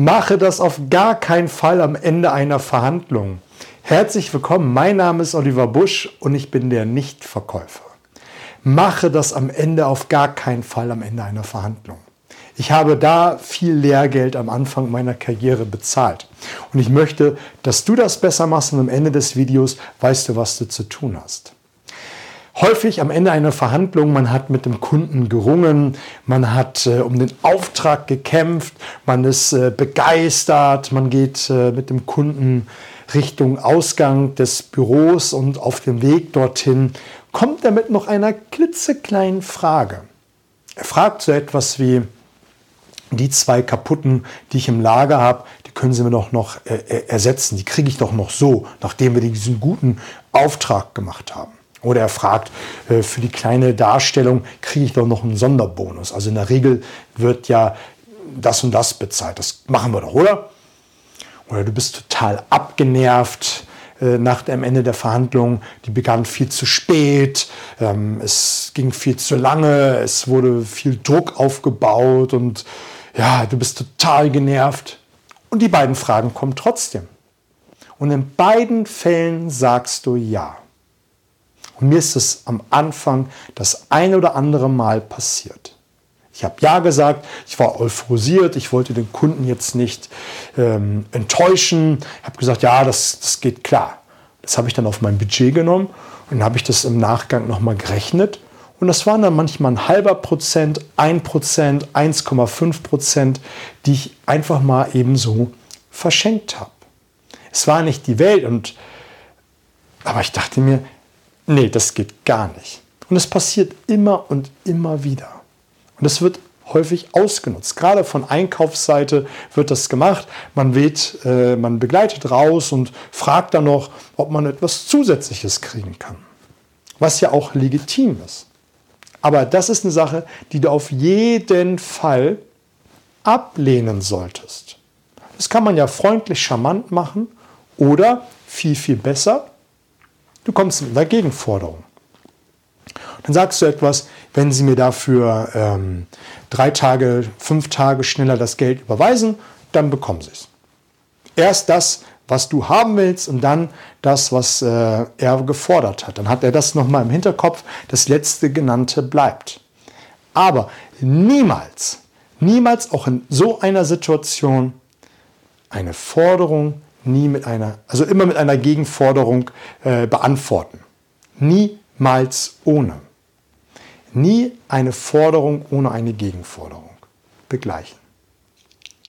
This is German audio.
Mache das auf gar keinen Fall am Ende einer Verhandlung. Herzlich willkommen, mein Name ist Oliver Busch und ich bin der Nichtverkäufer. Mache das am Ende auf gar keinen Fall am Ende einer Verhandlung. Ich habe da viel Lehrgeld am Anfang meiner Karriere bezahlt. Und ich möchte, dass du das besser machst und am Ende des Videos weißt du, was du zu tun hast häufig am Ende einer Verhandlung, man hat mit dem Kunden gerungen, man hat äh, um den Auftrag gekämpft, man ist äh, begeistert, man geht äh, mit dem Kunden Richtung Ausgang des Büros und auf dem Weg dorthin kommt er mit noch einer klitzekleinen Frage. Er fragt so etwas wie, die zwei kaputten, die ich im Lager habe, die können Sie mir doch noch äh, ersetzen, die kriege ich doch noch so, nachdem wir diesen guten Auftrag gemacht haben. Oder er fragt, äh, für die kleine Darstellung kriege ich doch noch einen Sonderbonus. Also in der Regel wird ja das und das bezahlt. Das machen wir doch, oder? Oder du bist total abgenervt äh, nach dem Ende der Verhandlung. Die begann viel zu spät, ähm, es ging viel zu lange, es wurde viel Druck aufgebaut und ja, du bist total genervt. Und die beiden Fragen kommen trotzdem. Und in beiden Fällen sagst du ja. Und mir ist es am Anfang das ein oder andere Mal passiert. Ich habe Ja gesagt, ich war euphorisiert, ich wollte den Kunden jetzt nicht ähm, enttäuschen. Ich habe gesagt, ja, das, das geht klar. Das habe ich dann auf mein Budget genommen und dann habe ich das im Nachgang nochmal gerechnet. Und das waren dann manchmal ein halber Prozent, ein Prozent, 1,5 Prozent, die ich einfach mal ebenso verschenkt habe. Es war nicht die Welt, und, aber ich dachte mir, Nee, das geht gar nicht. Und es passiert immer und immer wieder. Und es wird häufig ausgenutzt. Gerade von Einkaufsseite wird das gemacht. Man weht, äh, man begleitet raus und fragt dann noch, ob man etwas Zusätzliches kriegen kann. Was ja auch legitim ist. Aber das ist eine Sache, die du auf jeden Fall ablehnen solltest. Das kann man ja freundlich charmant machen oder viel, viel besser, Du kommst mit einer Gegenforderung. Dann sagst du etwas, wenn Sie mir dafür ähm, drei Tage, fünf Tage schneller das Geld überweisen, dann bekommen Sie es. Erst das, was du haben willst und dann das, was äh, er gefordert hat. Dann hat er das nochmal im Hinterkopf. Das letzte genannte bleibt. Aber niemals, niemals auch in so einer Situation eine Forderung nie mit einer, also immer mit einer Gegenforderung äh, beantworten. Niemals ohne. Nie eine Forderung ohne eine Gegenforderung begleichen.